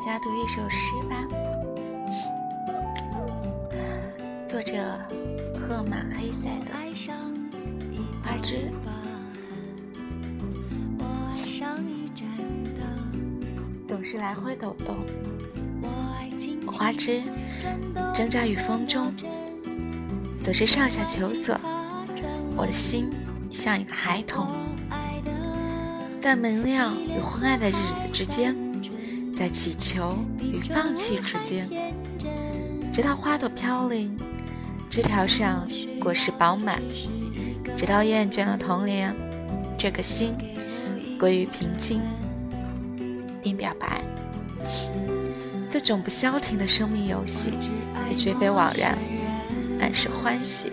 家读一首诗吧，作者赫马黑塞的《花枝》。总是来回抖动，花枝挣扎于风中，则是上下求索。我的心像一个孩童，在明亮与昏暗的日子之间，在祈求与放弃之间，直到花朵飘零，枝条上果实饱满，直到厌倦了童年，这个心归于平静。并表白，这种不消停的生命游戏，也绝非枉然，满是欢喜。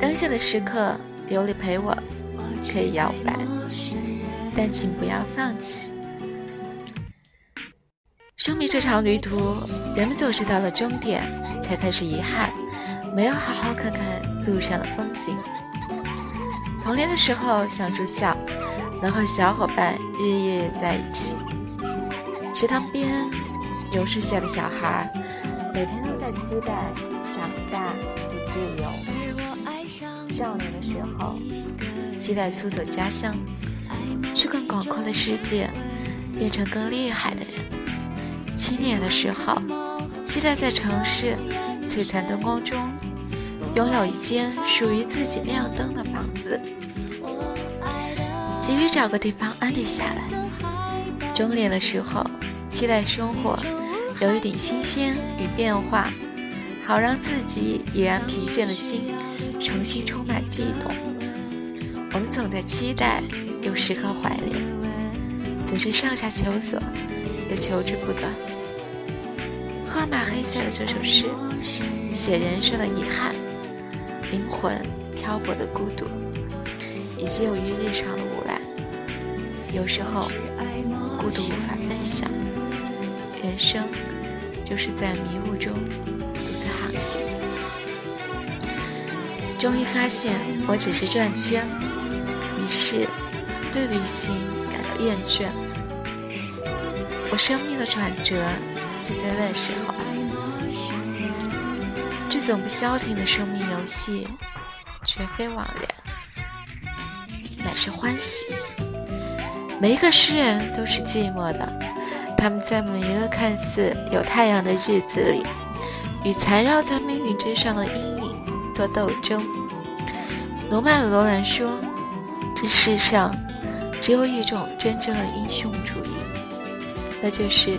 当下的时刻，有你陪我，可以摇摆，但请不要放弃。生命这场旅途，人们总是到了终点，才开始遗憾，没有好好看看路上的风景。童年的时候想住校，能和小伙伴日夜在一起。池塘边榕树下的小孩，每天都在期待长大与自由。少年的时候，期待苏走家乡，去更广阔的世界，变成更厉害的人。青年的时候，期待在城市璀璨灯光中。拥有一间属于自己亮灯的房子，急于找个地方安定下来。中年的时候，期待生活有一点新鲜与变化，好让自己已然疲倦的心重新充满悸动。我们总在期待，又时刻怀念，总是上下求索，又求之不得。赫尔玛·黑塞的这首诗，写人生的遗憾。灵魂漂泊的孤独，以及由于日常的无赖，有时候孤独无法分享。人生就是在迷雾中独自航行。终于发现我只是转圈，于是对旅行感到厌倦。我生命的转折就在那时候。这总不消停的生命游戏，绝非枉然，乃是欢喜。每一个诗人都是寂寞的，他们在每一个看似有太阳的日子里，与缠绕在命运之上的阴影做斗争。罗曼·罗兰说：“这世上只有一种真正的英雄主义，那就是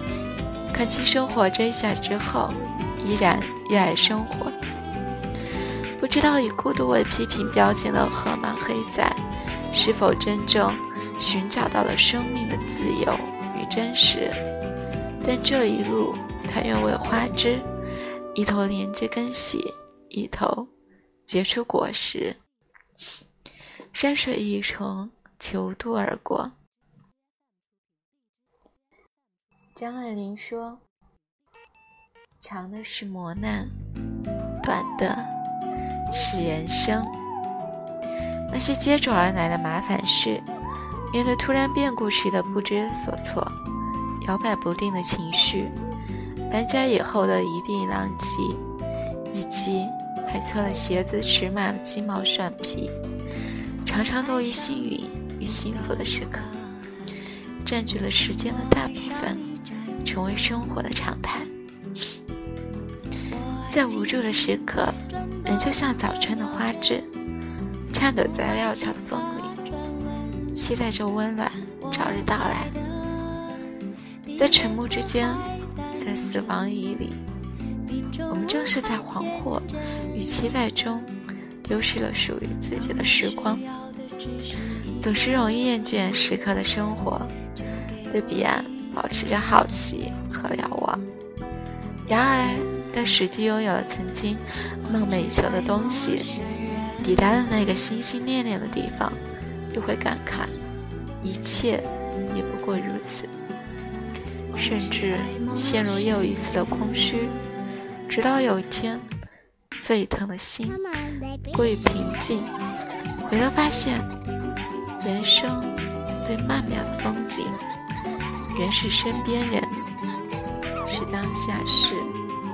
看清生活真相之后。”依然热爱生活。不知道以孤独为批评标签的河马·黑仔，是否真正寻找到了生命的自由与真实？但这一路，他愿为花枝，一头连接根系，一头结出果实。山水一程，求渡而过。张爱玲说。长的是磨难，短的是人生。那些接踵而来的麻烦事，面对突然变故时的不知所措，摇摆不定的情绪，搬家以后的一地狼藉，以及买错了鞋子尺码的鸡毛蒜皮，常常都一幸运与幸福的时刻，占据了时间的大部分，成为生活的常态。在无助的时刻，人就像早春的花枝，颤抖在料峭的风里，期待着温暖早日到来。在沉默之间，在死亡椅里，我们正是在惶惑与期待中，丢失了属于自己的时光。总是容易厌倦时刻的生活，对彼岸保持着好奇和瞭望。然而。当实际拥有了曾经梦寐以求的东西，抵达了那个心心念念的地方，又会感慨，一切也不过如此，甚至陷入又一次的空虚，直到有一天，沸腾的心归于平静，回头发现，人生最曼妙的风景，人是身边人，是当下事。